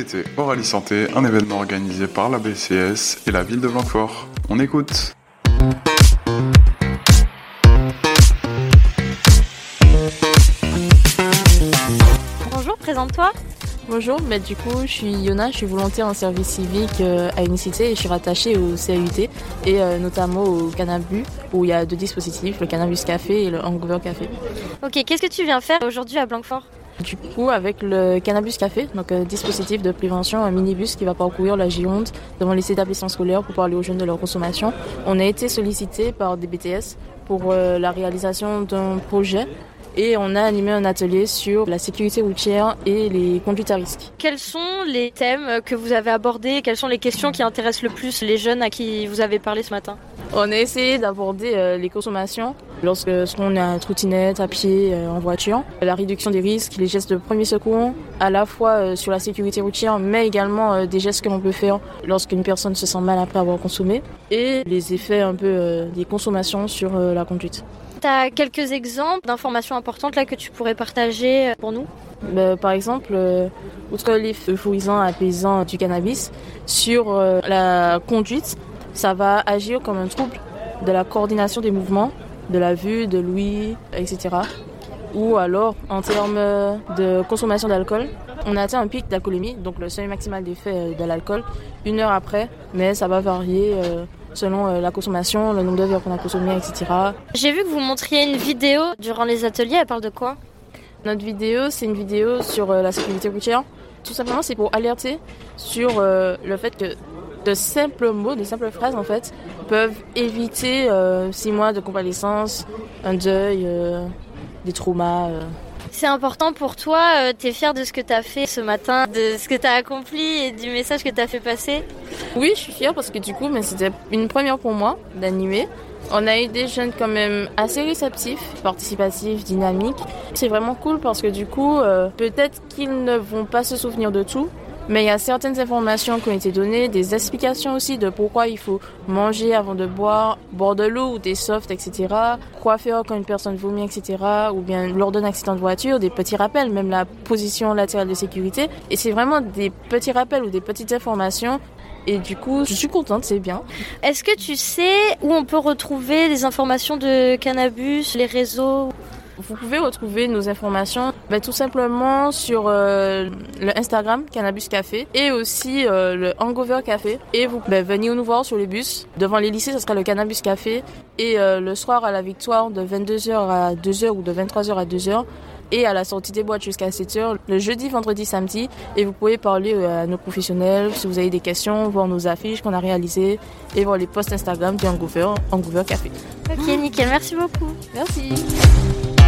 écoutez Oralie Santé, un événement organisé par la BCS et la ville de Blanquefort. On écoute. Bonjour, présente-toi. Bonjour, mais du coup, je suis Yona, je suis volontaire en service civique euh, à Unicité et je suis rattachée au CAUT et euh, notamment au Cannabus où il y a deux dispositifs, le Cannabis Café et le Hangover Café. Ok, qu'est-ce que tu viens faire aujourd'hui à Blanquefort Du coup, avec le Cannabis Café, donc un dispositif de prévention, un minibus qui va parcourir la Gironde devant les établissements scolaires pour parler aux jeunes de leur consommation, on a été sollicité par des BTS pour euh, la réalisation d'un projet et on a animé un atelier sur la sécurité routière et les conduites à risque. Quels sont les thèmes que vous avez abordés Quelles sont les questions qui intéressent le plus les jeunes à qui vous avez parlé ce matin? On a essayé d'aborder euh, les consommations lorsque on est à trottinette, à pied, euh, en voiture, la réduction des risques, les gestes de premier secours, à la fois euh, sur la sécurité routière, mais également euh, des gestes que l'on peut faire lorsqu'une personne se sent mal après avoir consommé, et les effets un peu des consommations sur la conduite. Tu as quelques exemples d'informations importantes là que tu pourrais partager pour nous? Euh, par exemple, euh, outre l'effet euphorisant, apaisant du cannabis, sur euh, la conduite, ça va agir comme un trouble de la coordination des mouvements, de la vue, de l'ouïe, etc. Ou alors, en termes euh, de consommation d'alcool, on a atteint un pic d'alcoolémie, donc le seuil maximal d'effet euh, de l'alcool, une heure après, mais ça va varier euh, selon la consommation, le nombre de verres qu'on a consommé, etc. J'ai vu que vous montriez une vidéo durant les ateliers, elle parle de quoi? Notre vidéo, c'est une vidéo sur la sécurité routière. Tout simplement, c'est pour alerter sur le fait que de simples mots, de simples phrases, en fait, peuvent éviter euh, six mois de convalescence, un deuil, euh, des traumas. euh. C'est important pour toi, euh, t'es fier de ce que t'as fait ce matin, de ce que t'as accompli et du message que t'as fait passer? Oui, je suis fière parce que du coup, mais c'était une première pour moi d'animer. On a eu des jeunes quand même assez réceptifs, participatifs, dynamiques. C'est vraiment cool parce que du coup, euh, peut-être qu'ils ne vont pas se souvenir de tout, mais il y a certaines informations qui ont été données, des explications aussi de pourquoi il faut manger avant de boire, boire de l'eau ou des softs, etc. Quoi quand une personne vomit, etc. Ou bien lors d'un accident de voiture, des petits rappels, même la position latérale de sécurité. Et c'est vraiment des petits rappels ou des petites informations. Et du coup, je suis contente, c'est bien. Est-ce que tu sais où on peut retrouver des informations de cannabis, les réseaux? Vous pouvez retrouver nos informations ben, tout simplement sur euh, le Instagram Cannabis Café et aussi euh, le Hangover Café. Et vous ben, venez nous voir sur les bus. Devant les lycées, ce sera le Cannabis Café. Et euh, le soir à la Victoire, de 22h à 2h ou de 23h à 2h. Et à la sortie des boîtes jusqu'à 7h, le jeudi, vendredi, samedi. Et vous pouvez parler à nos professionnels si vous avez des questions, voir nos affiches qu'on a réalisées et voir les posts Instagram du Hangover, Hangover Café. Ok, nickel, merci beaucoup. Merci.